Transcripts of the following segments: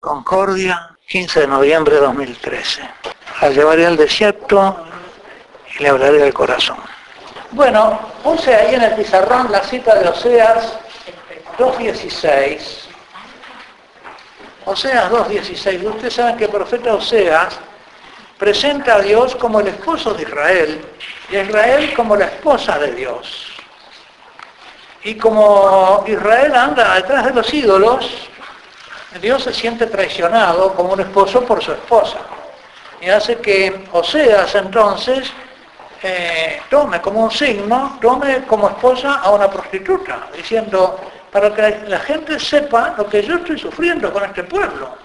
Concordia, 15 de noviembre de 2013. La llevaré al desierto y le hablaré del corazón. Bueno, puse ahí en el pizarrón la cita de Oseas 2.16. Oseas 2.16. Ustedes saben que el profeta Oseas presenta a Dios como el esposo de Israel y a Israel como la esposa de Dios. Y como Israel anda detrás de los ídolos, Dios se siente traicionado como un esposo por su esposa. Y hace que Oseas entonces eh, tome como un signo, tome como esposa a una prostituta, diciendo, para que la gente sepa lo que yo estoy sufriendo con este pueblo,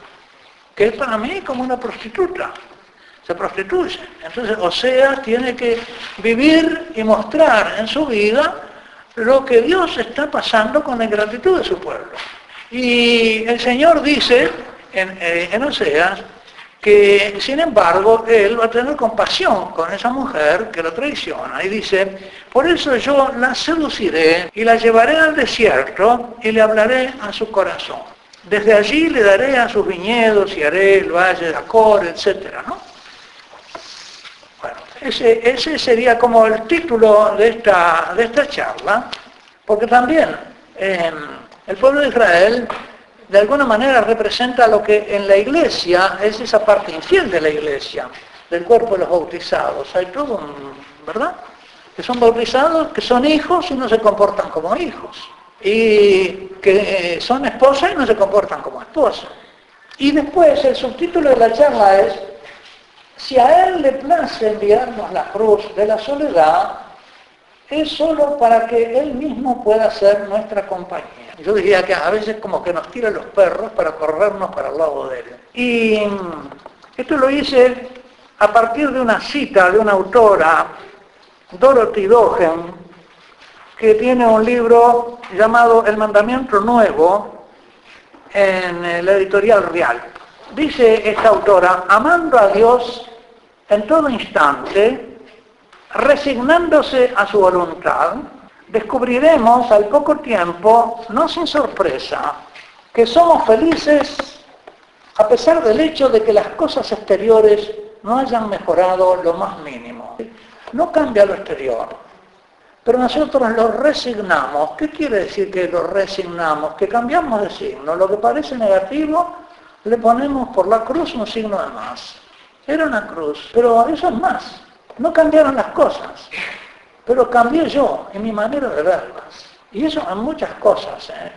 que es para mí como una prostituta, se prostituye. Entonces Oseas tiene que vivir y mostrar en su vida lo que Dios está pasando con la ingratitud de su pueblo. Y el Señor dice en, eh, Oseas que sin embargo Él va a tener compasión con esa mujer que lo traiciona. Y dice, por eso yo la seduciré y la llevaré al desierto y le hablaré a su corazón. Desde allí le daré a sus viñedos y haré el valle de Acor, etc. ¿no? Bueno, ese, ese, sería como el título de esta, de esta charla, porque también... Eh, el pueblo de Israel de alguna manera representa lo que en la iglesia es esa parte infiel de la iglesia, del cuerpo de los bautizados. Hay todo un, ¿verdad? Que son bautizados, que son hijos y no se comportan como hijos. Y que son esposas y no se comportan como esposas. Y después el subtítulo de la charla es, si a Él le place enviarnos la cruz de la soledad, es solo para que Él mismo pueda ser nuestra compañía. Yo diría que a veces como que nos tira los perros para corrernos para el lado de él. Y esto lo hice a partir de una cita de una autora, Dorothy Dogen, que tiene un libro llamado El Mandamiento Nuevo en la editorial Real. Dice esta autora, amando a Dios en todo instante, resignándose a su voluntad, descubriremos al poco tiempo, no sin sorpresa, que somos felices a pesar del hecho de que las cosas exteriores no hayan mejorado lo más mínimo. No cambia lo exterior, pero nosotros lo resignamos. ¿Qué quiere decir que lo resignamos? Que cambiamos de signo. Lo que parece negativo, le ponemos por la cruz un signo de más. Era una cruz, pero eso es más. No cambiaron las cosas. Pero cambié yo en mi manera de verlas. Y eso en muchas cosas, ¿eh?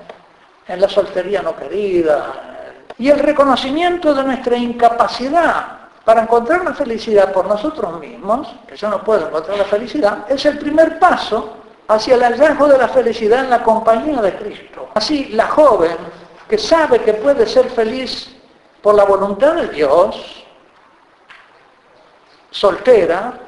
en la soltería no querida. Y el reconocimiento de nuestra incapacidad para encontrar la felicidad por nosotros mismos, que yo no puedo encontrar la felicidad, es el primer paso hacia el hallazgo de la felicidad en la compañía de Cristo. Así, la joven que sabe que puede ser feliz por la voluntad de Dios, soltera,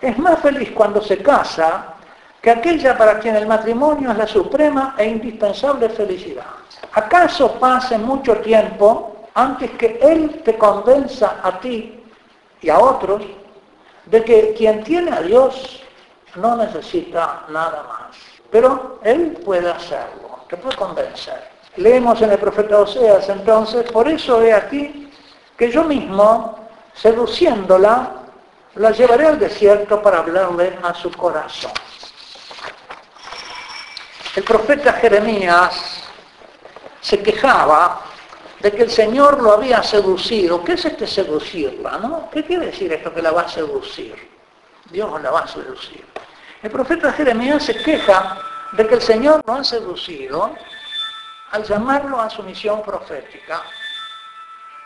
es más feliz cuando se casa que aquella para quien el matrimonio es la suprema e indispensable felicidad. ¿Acaso pase mucho tiempo antes que Él te convenza a ti y a otros de que quien tiene a Dios no necesita nada más? Pero Él puede hacerlo, te puede convencer. Leemos en el profeta Oseas entonces, por eso he aquí que yo mismo, seduciéndola, la llevaré al desierto para hablarle a su corazón. El profeta Jeremías se quejaba de que el Señor lo había seducido. ¿Qué es este seducirla? ¿Qué quiere decir esto que la va a seducir? Dios la va a seducir. El profeta Jeremías se queja de que el Señor lo ha seducido al llamarlo a su misión profética,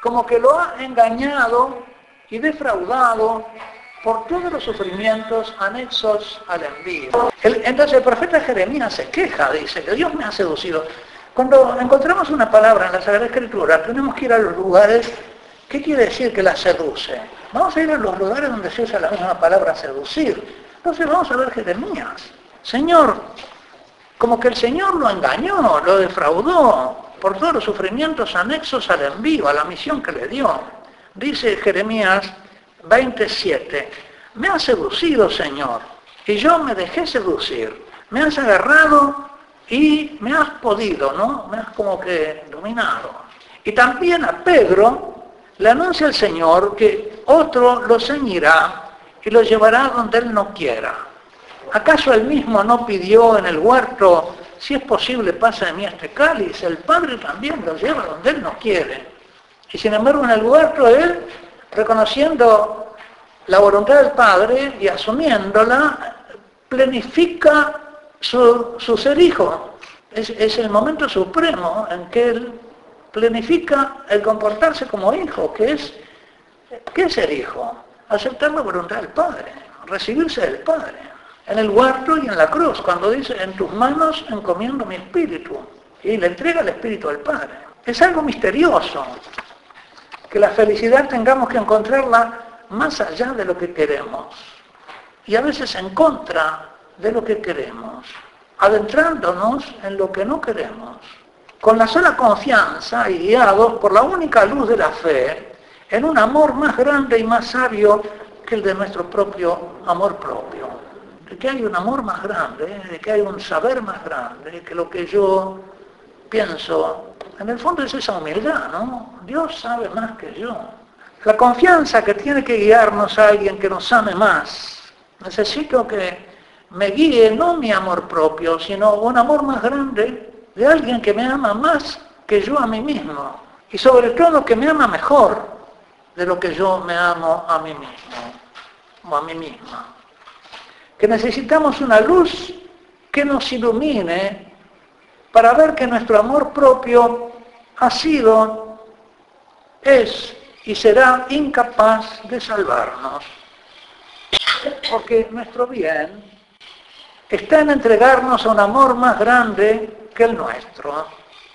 como que lo ha engañado y defraudado por todos los sufrimientos anexos al envío. entonces el profeta Jeremías se queja, dice, que Dios me ha seducido. Cuando encontramos una palabra en la Sagrada Escritura, tenemos que ir a los lugares, ¿qué quiere decir que la seduce? Vamos a ir a los lugares donde se usa la misma palabra seducir. Entonces vamos a ver Jeremías. Señor, como que el Señor lo engañó, lo defraudó por todos los sufrimientos anexos al envío, a la misión que le dio. Dice Jeremías 27. Me has seducido, Señor, y yo me dejé seducir. Me has agarrado y me has podido, ¿no? Me has como que dominado. Y también a Pedro le anuncia el Señor que otro lo ceñirá y lo llevará donde él no quiera. ¿Acaso él mismo no pidió en el huerto, si es posible, pasa de mí este cáliz? El Padre también lo lleva donde él no quiere. Y sin embargo en el huerto él, reconociendo la voluntad del Padre y asumiéndola, planifica su, ser hijo. Es, es el momento supremo en que él planifica el comportarse como hijo, que es, ¿qué es ser hijo? Aceptar la voluntad del Padre, recibirse del Padre. En el huerto y en la cruz, cuando dice, en tus manos encomiendo mi espíritu, y le entrega el espíritu al Padre. Es algo misterioso, que la felicidad tengamos que encontrarla más allá de lo que queremos, y a veces en contra de lo que queremos, adentrándonos en lo que no queremos. Con la sola confianza y guiados por la única luz de la fe, en un amor más grande y más sabio que el de nuestro propio amor propio. De que hay un amor más grande, de que hay un saber más grande que lo que yo pienso. En el fondo es esa humildad, ¿no? Dios sabe más que yo. La confianza que tiene que guiarnos a alguien que nos ame más. Necesito que me guíe no mi amor propio, sino un amor más grande de alguien que me ama más que yo a mí mismo y sobre todo que me ama mejor de lo que yo me amo a mí mismo o a mí misma. Que necesitamos una luz que nos ilumine para ver que nuestro amor propio ha sido, es y será incapaz de salvarnos. Porque nuestro bien está en entregarnos a un amor más grande que el nuestro,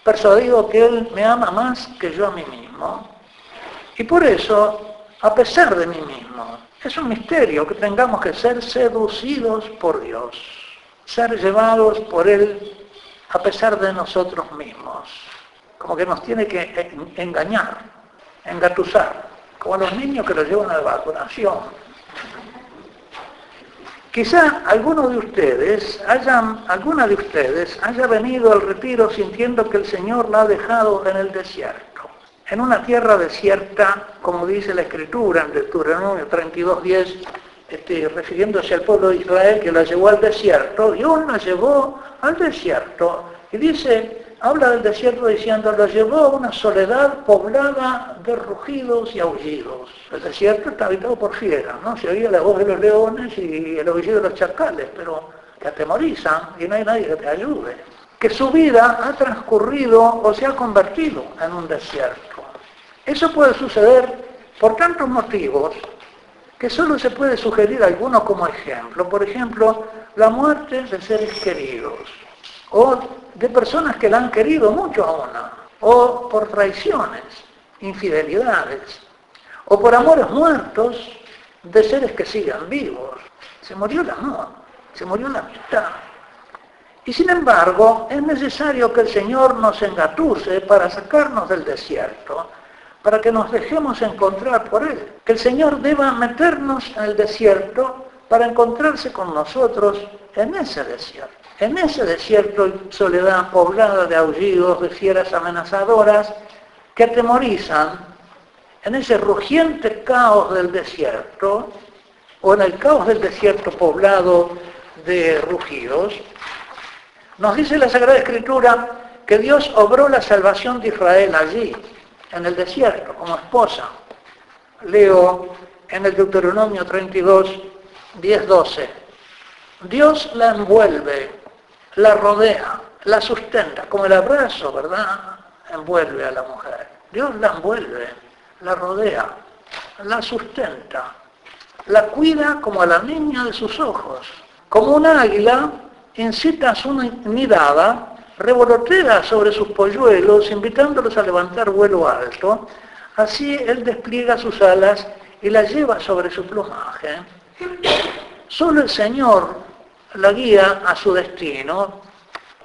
persuadido que Él me ama más que yo a mí mismo. Y por eso, a pesar de mí mismo, es un misterio que tengamos que ser seducidos por Dios, ser llevados por Él a pesar de nosotros mismos. Como que nos tiene que engañar, engatusar, como a los niños que los llevan a la vacunación Quizá alguno de ustedes, hayan, alguna de ustedes haya venido al retiro sintiendo que el Señor la ha dejado en el desierto, en una tierra desierta, como dice la Escritura en Deuteronomio 32.10, este, refiriéndose al pueblo de Israel que la llevó al desierto, Dios la llevó al desierto. Y dice, habla del desierto diciendo, lo llevó a una soledad poblada de rugidos y aullidos. El desierto está habitado por fieras, ¿no? Se oía la voz de los leones y el aullido de los chacales, pero que atemorizan y no hay nadie que te ayude. Que su vida ha transcurrido o se ha convertido en un desierto. Eso puede suceder por tantos motivos que solo se puede sugerir alguno como ejemplo. Por ejemplo, la muerte de seres queridos o de personas que la han querido mucho a una, o por traiciones, infidelidades, o por amores muertos de seres que sigan vivos. Se murió el amor, se murió la amistad. Y sin embargo, es necesario que el Señor nos engatuse para sacarnos del desierto, para que nos dejemos encontrar por Él. Que el Señor deba meternos en el desierto para encontrarse con nosotros en ese desierto. En ese desierto soledad poblada de aullidos, de fieras amenazadoras que atemorizan, en ese rugiente caos del desierto, o en el caos del desierto poblado de rugidos, nos dice la Sagrada Escritura que Dios obró la salvación de Israel allí, en el desierto, como esposa. Leo en el Deuteronomio 32, 10, 12. Dios la envuelve la rodea, la sustenta, como el abrazo, ¿verdad? Envuelve a la mujer. Dios la envuelve, la rodea, la sustenta, la cuida como a la niña de sus ojos. Como un águila, incita a su mirada, revolotea sobre sus polluelos, invitándolos a levantar vuelo alto. Así él despliega sus alas y la lleva sobre su plumaje. Solo el Señor la guía a su destino,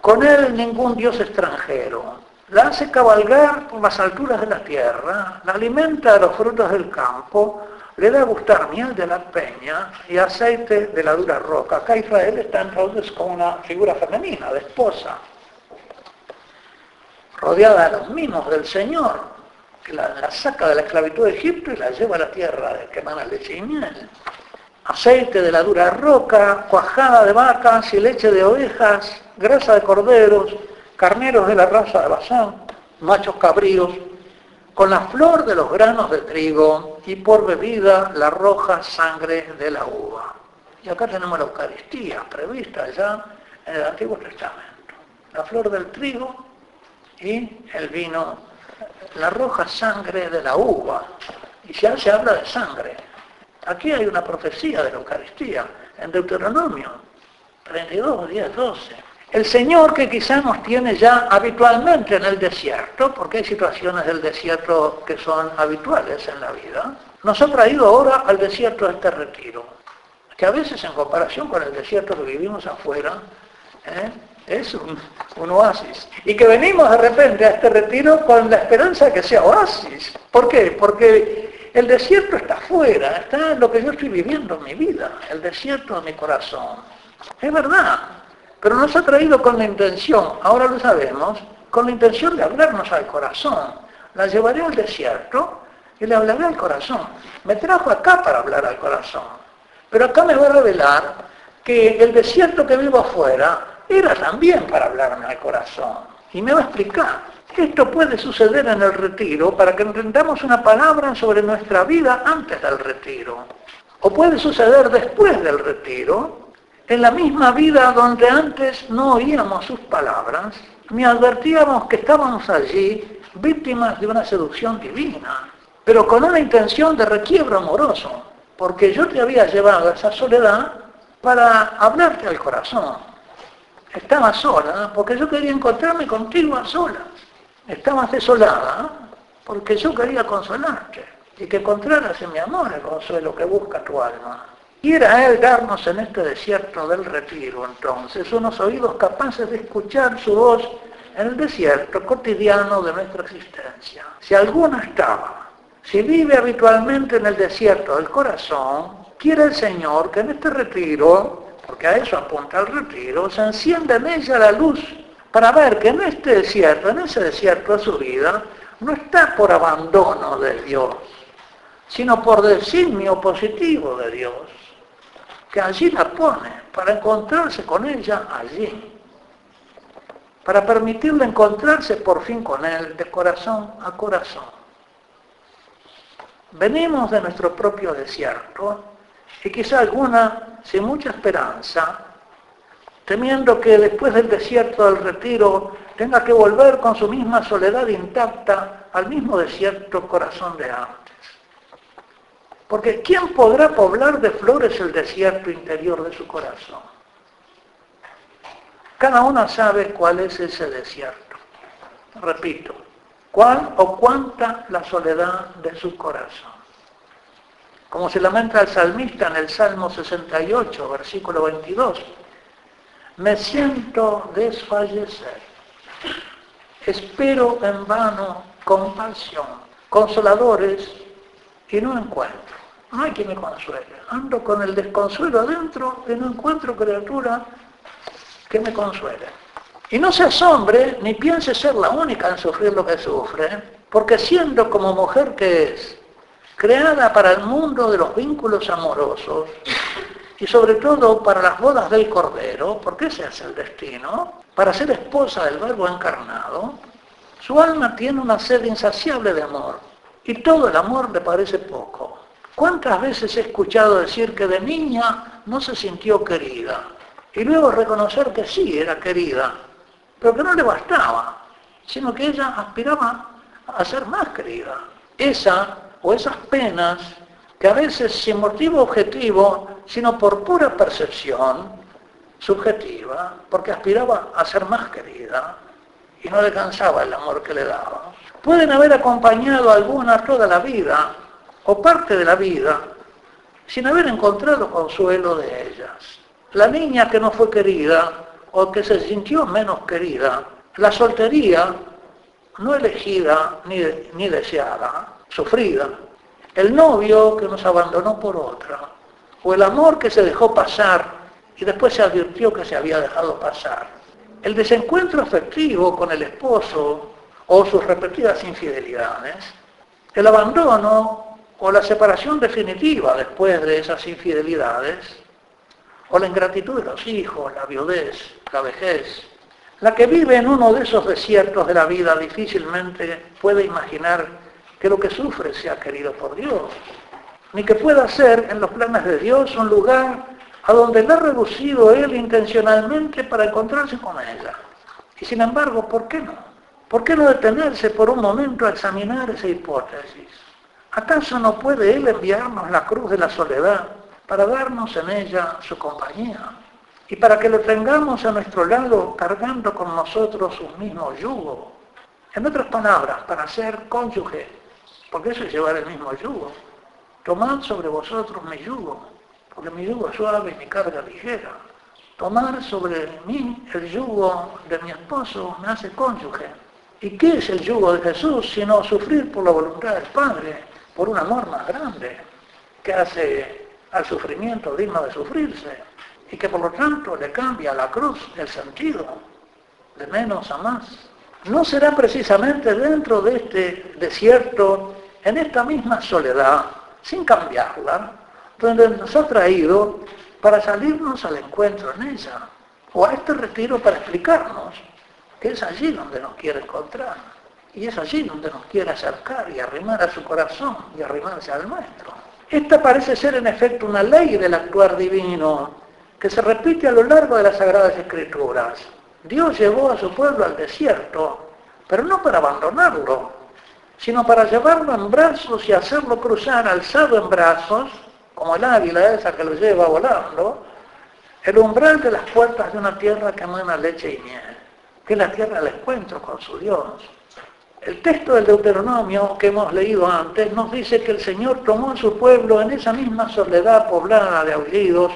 con él ningún dios extranjero. La hace cabalgar por las alturas de la tierra, la alimenta de los frutos del campo, le da a gustar miel de la peña y aceite de la dura roca. Acá Israel está entonces como una figura femenina, de esposa, rodeada de los mimos del Señor, que la, saca de la esclavitud de Egipto y la lleva a la tierra de que emana leche y miel. Aceite de la dura roca, cuajada de vacas y leche de ovejas, grasa de corderos, carneros de la raza de Basán, machos cabríos, con la flor de los granos de trigo y por bebida la roja sangre de la uva. Y acá tenemos la Eucaristía prevista ya en el Antiguo Testamento. La flor del trigo y el vino, la roja sangre de la uva. Y ya se habla de sangre. Aquí hay una profecía de la Eucaristía en Deuteronomio 32, 10, 12. El Señor que quizás nos tiene ya habitualmente en el desierto, porque hay situaciones del desierto que son habituales en la vida, nos ha traído ahora al desierto de este retiro, que a veces en comparación con el desierto que vivimos afuera, ¿eh? Es un, oasis. Y que venimos de repente a este retiro con la esperanza de que sea oasis. ¿Por qué? Porque el desierto está afuera, está lo que yo estoy viviendo en mi vida, el desierto de mi corazón. Es verdad, pero nos ha traído con la intención, ahora lo sabemos, con la intención de hablarnos al corazón. La llevaré al desierto y le hablaré al corazón. Me trajo acá para hablar al corazón. Pero acá me va a revelar que el desierto que vivo afuera era también para hablarme al corazón. Y me va a explicar. Esto puede suceder en el retiro para que entendamos una palabra sobre nuestra vida antes del retiro. O puede suceder después del retiro en la misma vida donde antes no oíamos sus palabras, ni advertíamos que estábamos allí víctimas de una seducción divina, pero con una intención de requiebro amoroso, porque yo te había llevado a esa soledad para hablarte al corazón. Estaba sola porque yo quería encontrarme contigo a solas. Estabas desolada porque yo quería consolarte y que encontraras en mi amor el consuelo que busca tu alma. Quiera Él darnos en este desierto del retiro, entonces, unos oídos capaces de escuchar su voz en el desierto cotidiano de nuestra existencia. Si alguno estaba, si vive habitualmente en el desierto del corazón, quiere el Señor que en este retiro, porque a eso apunta el retiro, se encienda en ella la luz para ver que en este desierto, en ese desierto de su vida, no está por abandono de Dios, sino por designio positivo de Dios que allí la pone para encontrarse con ella allí, para permitirle encontrarse por fin con él de corazón a corazón. Venimos de nuestro propio desierto y quizá alguna sin mucha esperanza, temiendo que después del desierto del retiro tenga que volver con su misma soledad intacta al mismo desierto corazón de antes. Porque ¿quién podrá poblar de flores el desierto interior de su corazón? Cada uno sabe cuál es ese desierto. Repito, cuál o cuánta la soledad de su corazón. Como se lamenta el salmista en el Salmo 68, versículo 22, me siento desfallecer. Espero en vano compasión, consoladores y no encuentro. No hay quien me consuele. Ando con el desconsuelo adentro y no encuentro criatura que me consuele. Y no se asombre ni piense ser la única en sufrir lo que sufre, porque siendo como mujer que es, creada para el mundo de los vínculos amorosos y sobre todo para las bodas del Cordero, porque ese es el destino, para ser esposa del Verbo encarnado, su alma tiene una sed insaciable de amor y todo el amor le parece poco. ¿Cuántas veces he escuchado decir que de niña no se sintió querida? Y luego reconocer que sí era querida, pero que no le bastaba, sino que ella aspiraba a ser más querida. Esa o esas penas que a veces sin motivo objetivo, sino por pura percepción subjetiva, porque aspiraba a ser más querida y no le cansaba el amor que le daba. Pueden haber acompañado a alguna toda la vida, o parte de la vida sin haber encontrado consuelo de ellas. La niña que no fue querida o que se sintió menos querida, la soltería no elegida ni, ni deseada, sufrida, el novio que nos abandonó por otra, o el amor que se dejó pasar y después se advirtió que se había dejado pasar. El desencuentro afectivo con el esposo o sus repetidas infidelidades El abandono o la separación definitiva después de esas infidelidades, o la ingratitud de los hijos, la viudez, la vejez. La que vive en uno de esos desiertos de la vida difícilmente puede imaginar que lo que sufre sea querido por Dios, ni que pueda ser en los planes de Dios un lugar a donde le ha reducido él intencionalmente para encontrarse con ella. Y sin embargo, ¿por qué no? ¿Por qué no detenerse por un momento a examinar esa hipótesis? ¿Acaso no puede Él enviarnos la cruz de la soledad para darnos en ella su compañía? Y para que lo tengamos a nuestro lado cargando con nosotros un mismo yugo. En otras palabras, para ser cónyuge, porque eso es llevar el mismo yugo. Tomad sobre vosotros mi yugo, porque mi yugo es suave y mi carga ligera. Tomar sobre mí el yugo de mi esposo me hace cónyuge. ¿Y qué es el yugo de Jesús sino sufrir por la voluntad del Padre, por un amor más grande, que hace al sufrimiento digno de sufrirse y que por lo tanto le cambia a la cruz el sentido de menos a más? ¿No será precisamente dentro de este desierto, en esta misma soledad, sin cambiarla, donde nos ha traído para salirnos al encuentro en ella, o a este retiro para explicarnos que es allí donde nos quiere encontrar, y es allí donde nos quiere acercar y arrimar a su corazón y arrimarse al nuestro. Esta parece ser en efecto una ley del actuar divino que se repite a lo largo de las Sagradas Escrituras. Dios llevó a su pueblo al desierto, pero no para abandonarlo, sino para llevarlo en brazos y hacerlo cruzar alzado en brazos, como el águila esa que lo lleva volando, el umbral de las puertas de una tierra que emana leche y miel, que es la tierra del encuentro con su Dios. El texto del Deuteronomio que hemos leído antes nos dice que el Señor tomó a su pueblo en esa misma soledad poblada de aullidos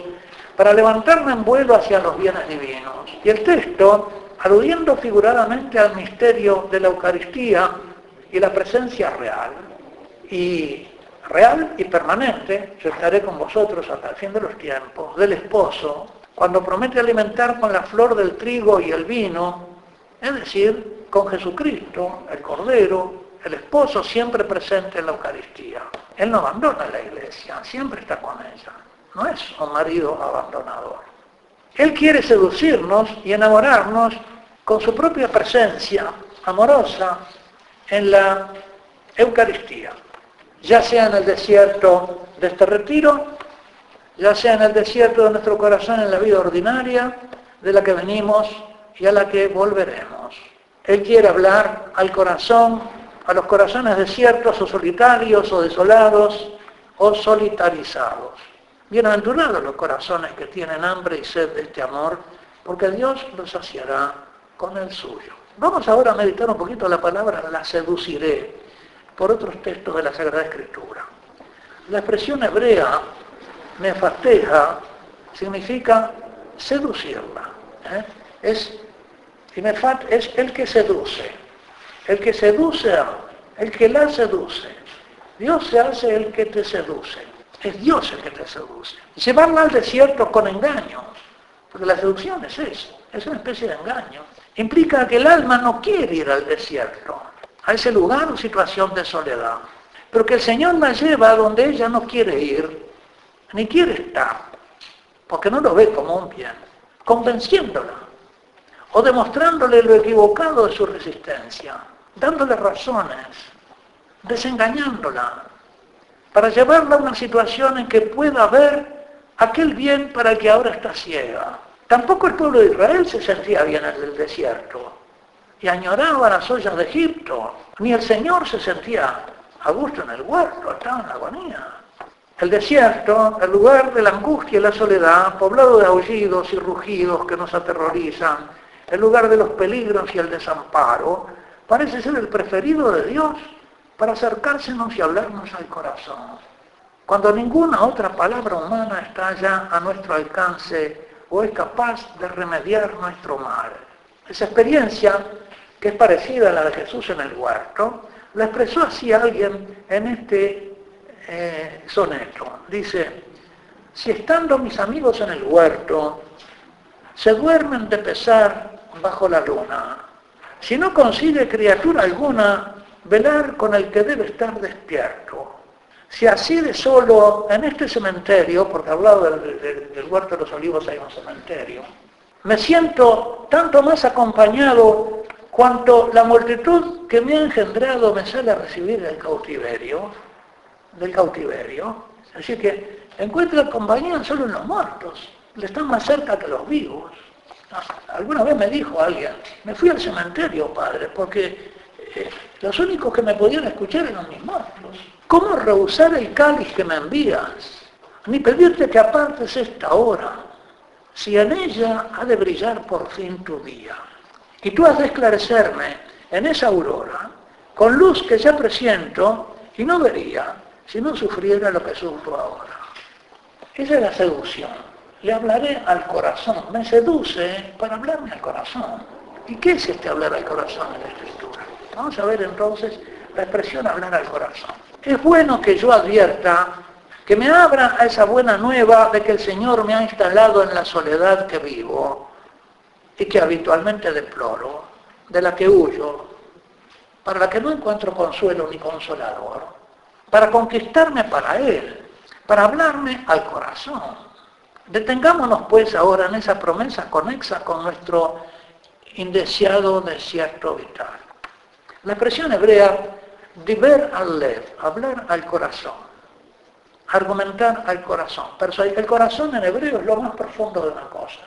para levantarla en vuelo hacia los bienes divinos. Y el texto, aludiendo figuradamente al misterio de la Eucaristía, y la presencia real. Y real y permanente, yo estaré con vosotros hasta el fin de los tiempos, del esposo, cuando promete alimentar con la flor del trigo y el vino, es decir, con Jesucristo, el Cordero, el esposo siempre presente en la Eucaristía. Él no abandona la iglesia, siempre está con ella. No es un marido abandonador. Él quiere seducirnos y enamorarnos con su propia presencia amorosa en la Eucaristía, ya sea en el desierto de este retiro, ya sea en el desierto de nuestro corazón en la vida ordinaria, de la que venimos y a la que volveremos. Él quiere hablar al corazón, a los corazones desiertos o solitarios o desolados o solitarizados. Bienaventurados los corazones que tienen hambre y sed de este amor, porque Dios los saciará con el suyo. Vamos ahora a meditar un poquito la palabra la seduciré por otros textos de la Sagrada Escritura. La expresión hebrea, nefateja, significa seducirla. ¿eh? Es, es el que seduce, el que seduce el que la seduce. Dios se hace el que te seduce. Es Dios el que te seduce. Llevarla al desierto con engaños, porque la seducción es eso, es una especie de engaño implica que el alma no quiere ir al desierto, a ese lugar o situación de soledad, pero que el Señor la lleva a donde ella no quiere ir, ni quiere estar, porque no lo ve como un bien, convenciéndola o demostrándole lo equivocado de su resistencia, dándole razones, desengañándola, para llevarla a una situación en que pueda ver aquel bien para el que ahora está ciega. Tampoco el pueblo de Israel se sentía bien en el desierto y añoraba las ollas de Egipto. Ni el Señor se sentía a gusto en el huerto, estaba en agonía. El desierto, el lugar de la angustia y la soledad, poblado de aullidos y rugidos que nos aterrorizan, el lugar de los peligros y el desamparo, parece ser el preferido de Dios para acercársenos y hablarnos al corazón. Cuando ninguna otra palabra humana está ya a nuestro alcance o es capaz de remediar nuestro mal. Esa experiencia, que es parecida a la de Jesús en el huerto, la expresó así alguien en este eh, soneto. Dice, si estando mis amigos en el huerto, se duermen de pesar bajo la luna, si no consigue criatura alguna velar con el que debe estar despierto. Si así de solo en este cementerio, porque hablado del, del, huerto de los olivos hay un cementerio, me siento tanto más acompañado cuanto la multitud que me ha engendrado me sale a recibir del cautiverio, del cautiverio. Así que encuentra compañía solo en los muertos, le están más cerca que los vivos. Alguna vez me dijo alguien, me fui al cementerio, padre, porque eh, los únicos que me podían escuchar eran mis muertos. ¿Cómo rehusar el cáliz que me envías? Ni pedirte que apartes esta hora, si en ella ha de brillar por fin tu día. Y tú has de esclarecerme en esa aurora, con luz que ya presiento y no vería si no sufriera lo que sufro ahora. Esa es la seducción. Le hablaré al corazón. Me seduce para hablarme al corazón. ¿Y qué es este hablar al corazón en la escritura? Vamos a ver entonces la expresión hablar al corazón. Es bueno que yo advierta que me abra a esa buena nueva de que el Señor me ha instalado en la soledad que vivo y que habitualmente deploro, de la que huyo, para la que no encuentro consuelo ni consolador, para conquistarme para Él, para hablarme al corazón. Detengámonos pues ahora en esa promesa conexa con nuestro indeseado desierto vital. La expresión hebrea, diver al lev, hablar al corazón argumentar al corazón. El corazón en hebreo es lo más profundo de una cosa.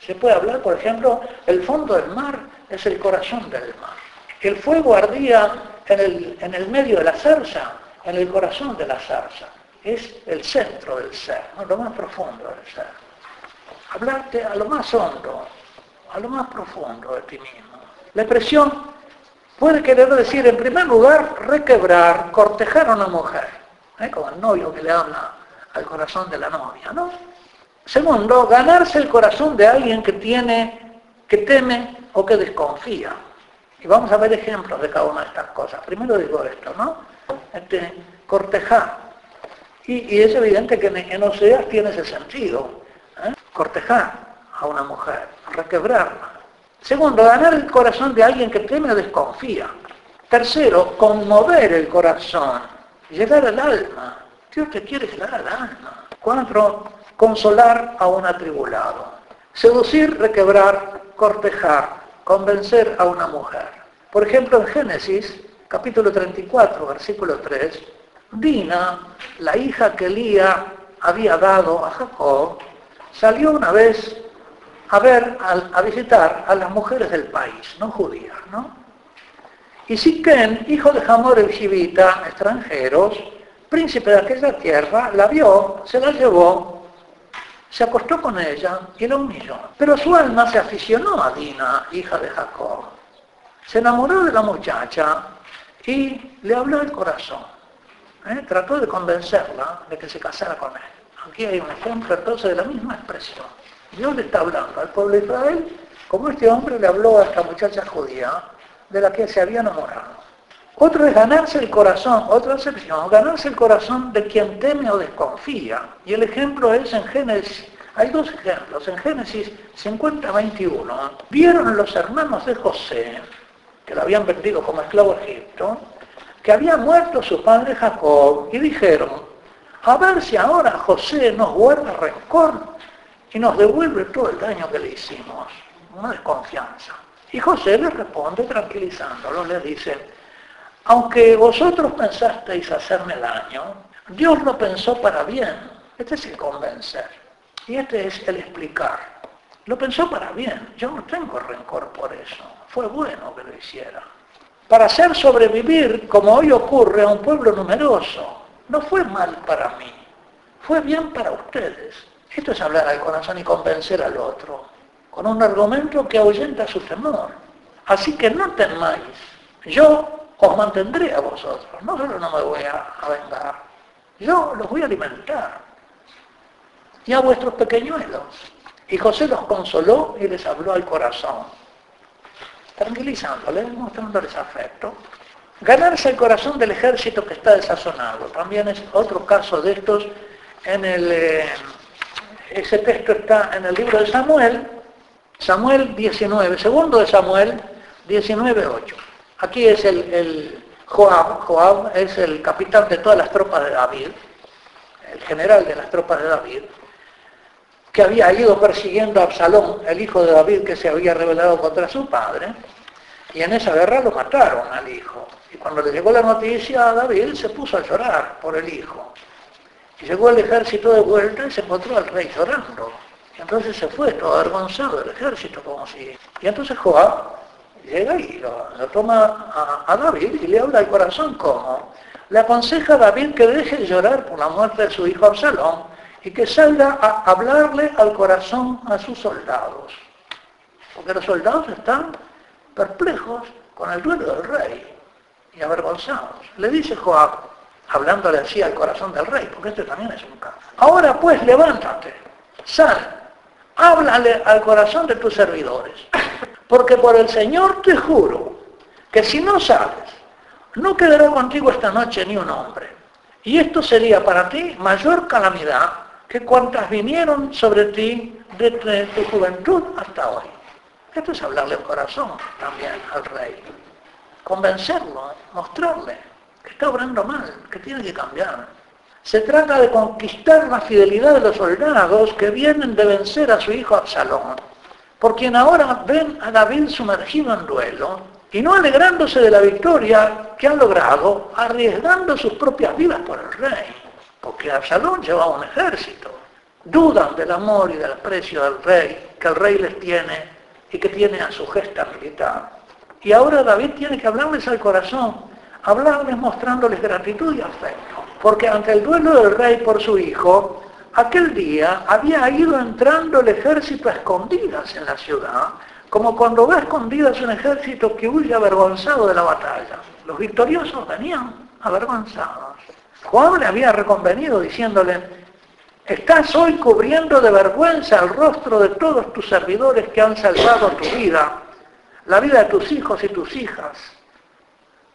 Se puede hablar, por ejemplo, el fondo del mar es el corazón del mar. El fuego ardía en el, en el medio de la zarza, en el corazón de la zarza. Es el centro del ser, lo más profundo del ser. Hablarte a lo más hondo, a lo más profundo de ti mismo. La expresión puede querer decir, en primer lugar, requebrar, cortejar a una mujer ¿eh? como el novio que le habla al corazón de la novia, ¿no? Segundo, ganarse el corazón de alguien que tiene, que teme o que desconfía. Y vamos a ver ejemplos de cada una de estas cosas. Primero digo esto, ¿no? Este, cortejar. Y, es evidente que en, en Oseas tiene ese sentido. ¿eh? Cortejar a una mujer, requebrarla. Segundo, ganar el corazón de alguien que teme o desconfía. Tercero, conmover el corazón llegar al alma. Dios te quiere llegar al alma. Cuatro, consolar a un atribulado. Seducir, requebrar, cortejar, convencer a una mujer. Por ejemplo, en Génesis, capítulo 34, versículo 3, Dina, la hija que Elía había dado a Jacob, salió una vez a ver, a, visitar a las mujeres del país, no judías, ¿no? Y Siquén, hijo de Hamor el Jivita, extranjeros, príncipe de aquella tierra, la vio, se la llevó, se acostó con ella y la humilló. Pero su alma se aficionó a Dina, hija de Jacob. Se enamoró de la muchacha y le habló el corazón. ¿eh? Trató de convencerla de que se casara con él. Aquí hay un ejemplo entonces de la misma expresión. Dios le está hablando al pueblo de Israel como este hombre le habló a esta muchacha judía de la que se había enamorado. Otro es ganarse el corazón, otra excepción, ganarse el corazón de quien teme o desconfía. Y el ejemplo es en Génesis, hay dos ejemplos, en Génesis 50-21, vieron los hermanos de José, que lo habían vendido como esclavo a Egipto, que había muerto su padre Jacob, y dijeron, a ver si ahora José nos guarda rencor y nos devuelve todo el daño que le hicimos. Una desconfianza. Y José le responde tranquilizándolo, le dice, aunque vosotros pensasteis hacerme daño, Dios lo pensó para bien. Este es el convencer. Y este es el explicar. Lo pensó para bien. Yo no tengo rencor por eso. Fue bueno que lo hiciera. Para hacer sobrevivir, como hoy ocurre, a un pueblo numeroso. No fue mal para mí. Fue bien para ustedes. Esto es hablar al corazón y convencer al otro con un argumento que ahuyenta su temor. Así que no temáis, yo os mantendré a vosotros, no solo no me voy a, vengar, yo los voy a alimentar. Y a vuestros pequeñuelos. Y José los consoló y les habló al corazón, tranquilizándoles, mostrándoles afecto. Ganarse el corazón del ejército que está desazonado. También es otro caso de estos en el... Eh, ese texto está en el libro de Samuel, Samuel 19, segundo de Samuel 19, 8. Aquí es el, el Joab, Joab es el capitán de todas las tropas de David, el general de las tropas de David, que había ido persiguiendo a Absalón, el hijo de David que se había rebelado contra su padre, y en esa guerra lo mataron al hijo. Y cuando le llegó la noticia a David, se puso a llorar por el hijo. Llegó el ejército de vuelta y se encontró al rey llorando. Y entonces se fue todo avergonzado del ejército, como si... Y entonces Joab llega y lo, toma a, a, David y le habla al corazón como... Le aconseja a David que deje de llorar por la muerte de su hijo Absalón y que salga a hablarle al corazón a sus soldados. Porque los soldados están perplejos con el duelo del rey y avergonzados. Le dice Joab, hablándole así al corazón del rey, porque este también es un caso. Ahora pues levántate, sal, háblale al corazón de tus servidores, porque por el Señor te juro que si no sales, no quedará contigo esta noche ni un hombre. Y esto sería para ti mayor calamidad que cuantas vinieron sobre ti desde tu juventud hasta hoy. Esto es hablarle al corazón también al rey. Convencerlo, mostrarle que está obrando mal, que tiene que cambiar. Se trata de conquistar la fidelidad de los soldados que vienen de vencer a su hijo Absalón, por quien ahora ven a David sumergido en duelo y no alegrándose de la victoria que han logrado, arriesgando sus propias vidas por el rey porque Absalón llevaba un ejército. Dudan del amor y del aprecio del rey, que el rey les tiene y que tiene a su gesta militar. Y ahora David tiene que hablarles al corazón, hablarles mostrándoles gratitud y afecto. Porque ante el duelo del rey por su hijo, aquel día había ido entrando el ejército a escondidas en la ciudad, como cuando va escondidas un ejército que huye avergonzado de la batalla. Los victoriosos venían avergonzados. Juan le había reconvenido diciéndole, estás hoy cubriendo de vergüenza el rostro de todos tus servidores que han salvado tu vida, la vida de tus hijos y tus hijas,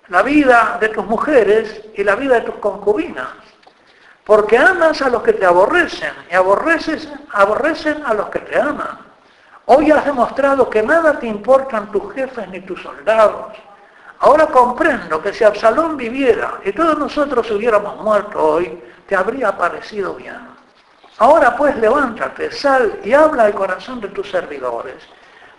la vida de tus mujeres y la vida de tus concubinas, porque amas a los que te aborrecen y aborrecen a los que te aman. Hoy has demostrado que nada te importan tus jefes ni tus soldados, Ahora comprendo que si Absalón viviera y todos nosotros hubiéramos muerto hoy, te habría parecido bien. Ahora pues levántate, sal y habla al corazón de tus servidores,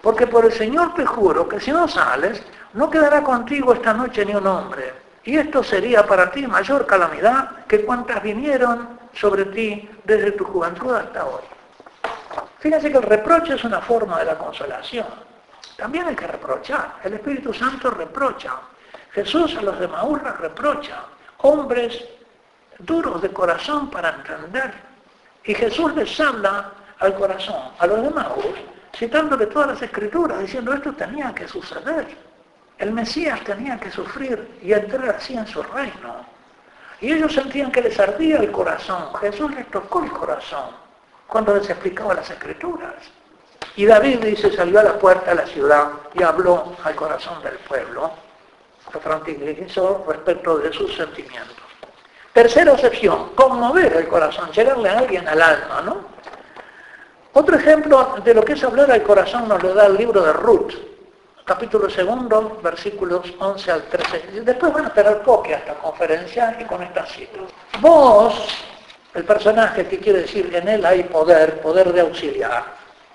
porque por el Señor te juro que si no sales, no quedará contigo esta noche ni un hombre. Y esto sería para ti mayor calamidad que cuantas vinieron sobre ti desde tu juventud hasta hoy. Fíjense que el reproche es una forma de la consolación. También hay que reprochar. El Espíritu Santo reprocha. Jesús a los de Maús reprocha. Hombres duros de corazón para entender. Y Jesús les habla al corazón, a los de Maús, citándole todas las escrituras, diciendo esto tenía que suceder. El Mesías tenía que sufrir y entrar así en su reino. Y ellos sentían que les ardía el corazón. Jesús les tocó el corazón cuando les explicaba las escrituras. Y David dice, salió a la puerta de la ciudad y habló al corazón del pueblo, lo tranquilizó respecto de sus sentimientos. Tercera excepción, conmover el corazón, llegarle a alguien al alma, ¿no? Otro ejemplo de lo que es hablar al corazón nos lo da el libro de Ruth, capítulo segundo, versículos 11 al 13. Después van a tener copia esta conferencia y con estas citas. Vos, el personaje que quiere decir en él hay poder, poder de auxiliar,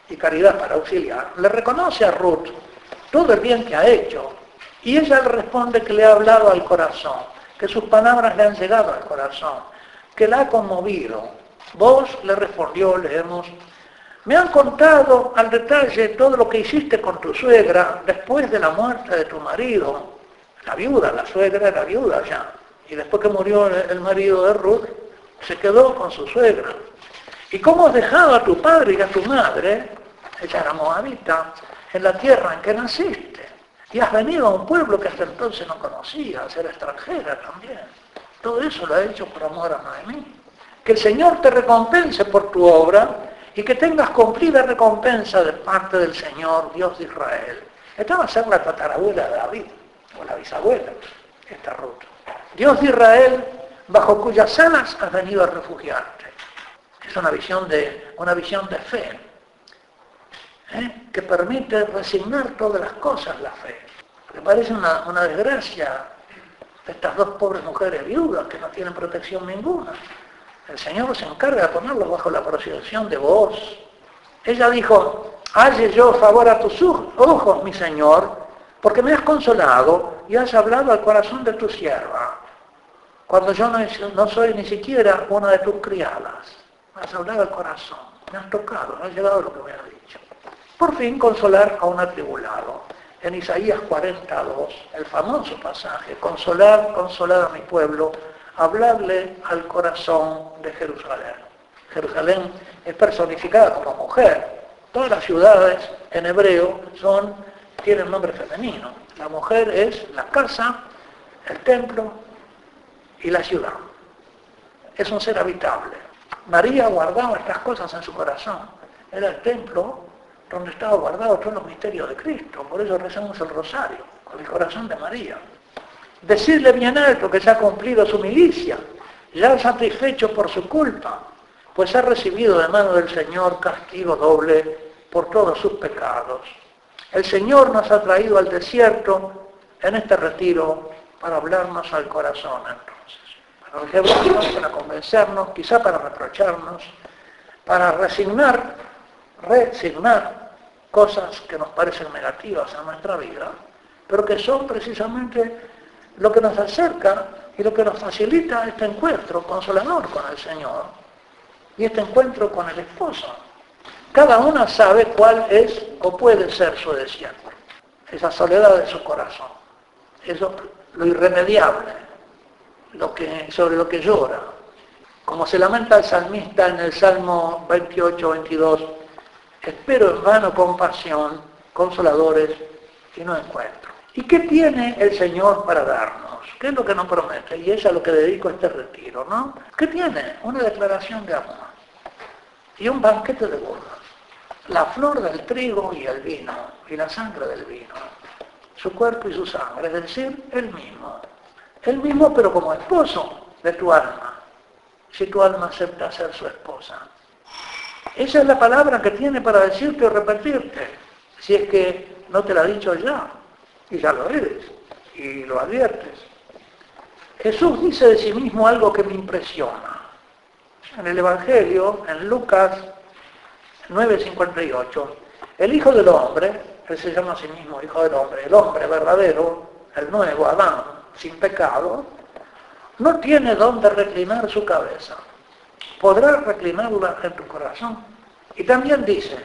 y caridad para auxiliar, le reconoce a Ruth todo el bien que ha hecho. Y ella le responde que le ha hablado al corazón, que sus palabras le han llegado al corazón, que la ha conmovido. Vos le respondió, leemos, me han contado al detalle todo lo que hiciste con tu suegra después de la muerte de tu marido. La viuda, la suegra era viuda ya. Y después que murió el marido de Ruth, se quedó con su suegra. ¿Y cómo has dejado a tu padre y a tu madre, ella era moabita, en la tierra en que naciste? Y has venido a un pueblo que hasta entonces no conocías, era extranjera también. Todo eso lo ha hecho por amor a Noemí. Que el Señor te recompense por tu obra y que tengas cumplida recompensa de parte del Señor, Dios de Israel. Esta va a ser la tatarabuela de David, o la bisabuela, esta ruta. Dios de Israel, bajo cuyas alas has venido a refugiarte. Es una visión de, una visión de fe, ¿eh? que permite resignar todas las cosas la fe. Me parece una, una desgracia estas dos pobres mujeres viudas que no tienen protección ninguna. El Señor se encarga de ponerlos bajo la protección de vos. Ella dijo, halle yo favor a tus ojos, mi Señor, porque me has consolado y has hablado al corazón de tu sierva, cuando yo no, soy ni siquiera una de tus criadas. Me has hablado al corazón, me has tocado, me has llegado lo que me has dicho. Por fin consolar a un atribulado. En Isaías 42, el famoso pasaje, consolar, consolar a mi pueblo, hablarle al corazón de Jerusalén. Jerusalén es personificada como mujer. Todas las ciudades en hebreo son tiene un nombre femenino. La mujer es la casa, el templo y la ciudad. Es un ser habitable. María guardaba estas cosas en su corazón. Era el templo donde estaba guardado todos los misterios de Cristo. Por eso rezamos el rosario, con el corazón de María. Decirle bien alto que se ha cumplido su milicia, ya satisfecho por su culpa, pues ha recibido de mano del Señor castigo doble por todos sus pecados. El Señor nos ha traído al desierto en este retiro para hablarnos al corazón entonces, para regebrarnos, para convencernos, quizá para reprocharnos, para resignar, resignar cosas que nos parecen negativas a nuestra vida, pero que son precisamente lo que nos acerca y lo que nos facilita este encuentro consolador con el Señor y este encuentro con el esposo. Cada una sabe cuál es o puede ser su desierto, esa soledad de su corazón, eso lo irremediable, sobre lo que llora. Como se lamenta el salmista en el Salmo 28, 22, espero en vano compasión, consoladores, y no encuentro. ¿Y qué tiene el Señor para darnos? ¿Qué es lo que nos promete? Y es a lo que dedico este retiro, ¿no? ¿Qué tiene? Una declaración de amor y un banquete de bodas la flor del trigo y el vino, y la sangre del vino, su cuerpo y su sangre, es decir, el mismo. El mismo pero como esposo de tu alma, si tu alma acepta ser su esposa. Esa es la palabra que tiene para decirte o repetirte, si es que no te la ha dicho ya, y ya lo eres, y lo adviertes. Jesús dice de sí mismo algo que me impresiona. En el Evangelio, en Lucas 9.58, el Hijo del Hombre, él se llama a sí mismo Hijo del Hombre, el hombre verdadero, el nuevo Adán, sin pecado, no tiene dónde reclinar su cabeza. Podrá reclinarla en tu corazón. Y también dice,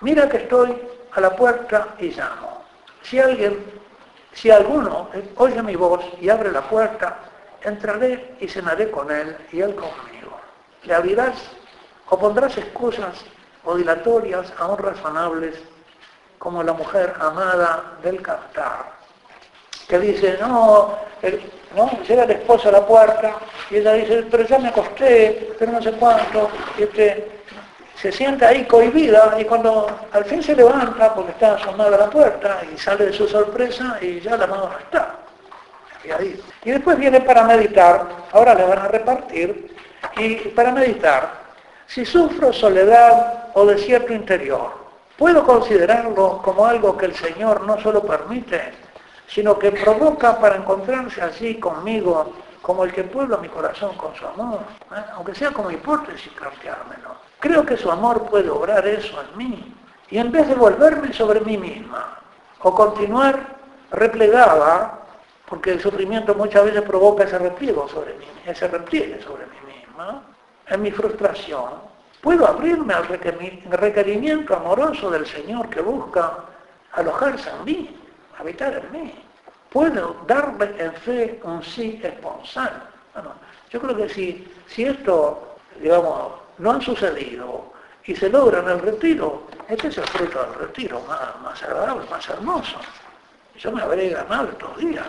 mira que estoy a la puerta y llamo. Si alguien, si alguno oye mi voz y abre la puerta, entraré y cenaré con él y él conmigo. Le abrirás o pondrás excusas o dilatorias aún razonables como la mujer amada del captar, que dice, no, no, llega el esposo a la puerta y ella dice, pero ya me acosté, pero no sé cuánto, y este, se sienta ahí cohibida y cuando al fin se levanta porque está asomada a la puerta y sale de su sorpresa y ya la mano no está. Y después viene para meditar, ahora le van a repartir, y para meditar si sufro soledad o desierto interior, puedo considerarlo como algo que el Señor no solo permite, sino que provoca para encontrarse así conmigo como el que puebla mi corazón con su amor, ¿eh? aunque sea como hipótesis planteármelo. Creo que su amor puede obrar eso en mí, y en vez de volverme sobre mí misma, o continuar replegada, porque el sufrimiento muchas veces provoca ese repliego sobre mí, ese repliegue sobre mí misma, en mi frustración, puedo abrirme al requerimiento amoroso del Señor que busca alojarse en mí, habitar en mí. Puedo darle en fe un sí esponsal. Yo creo que si, si esto, digamos, no ha sucedido y se logra en el retiro, este es el fruto del retiro más, más agradable, más hermoso. Yo me habré ganado estos días.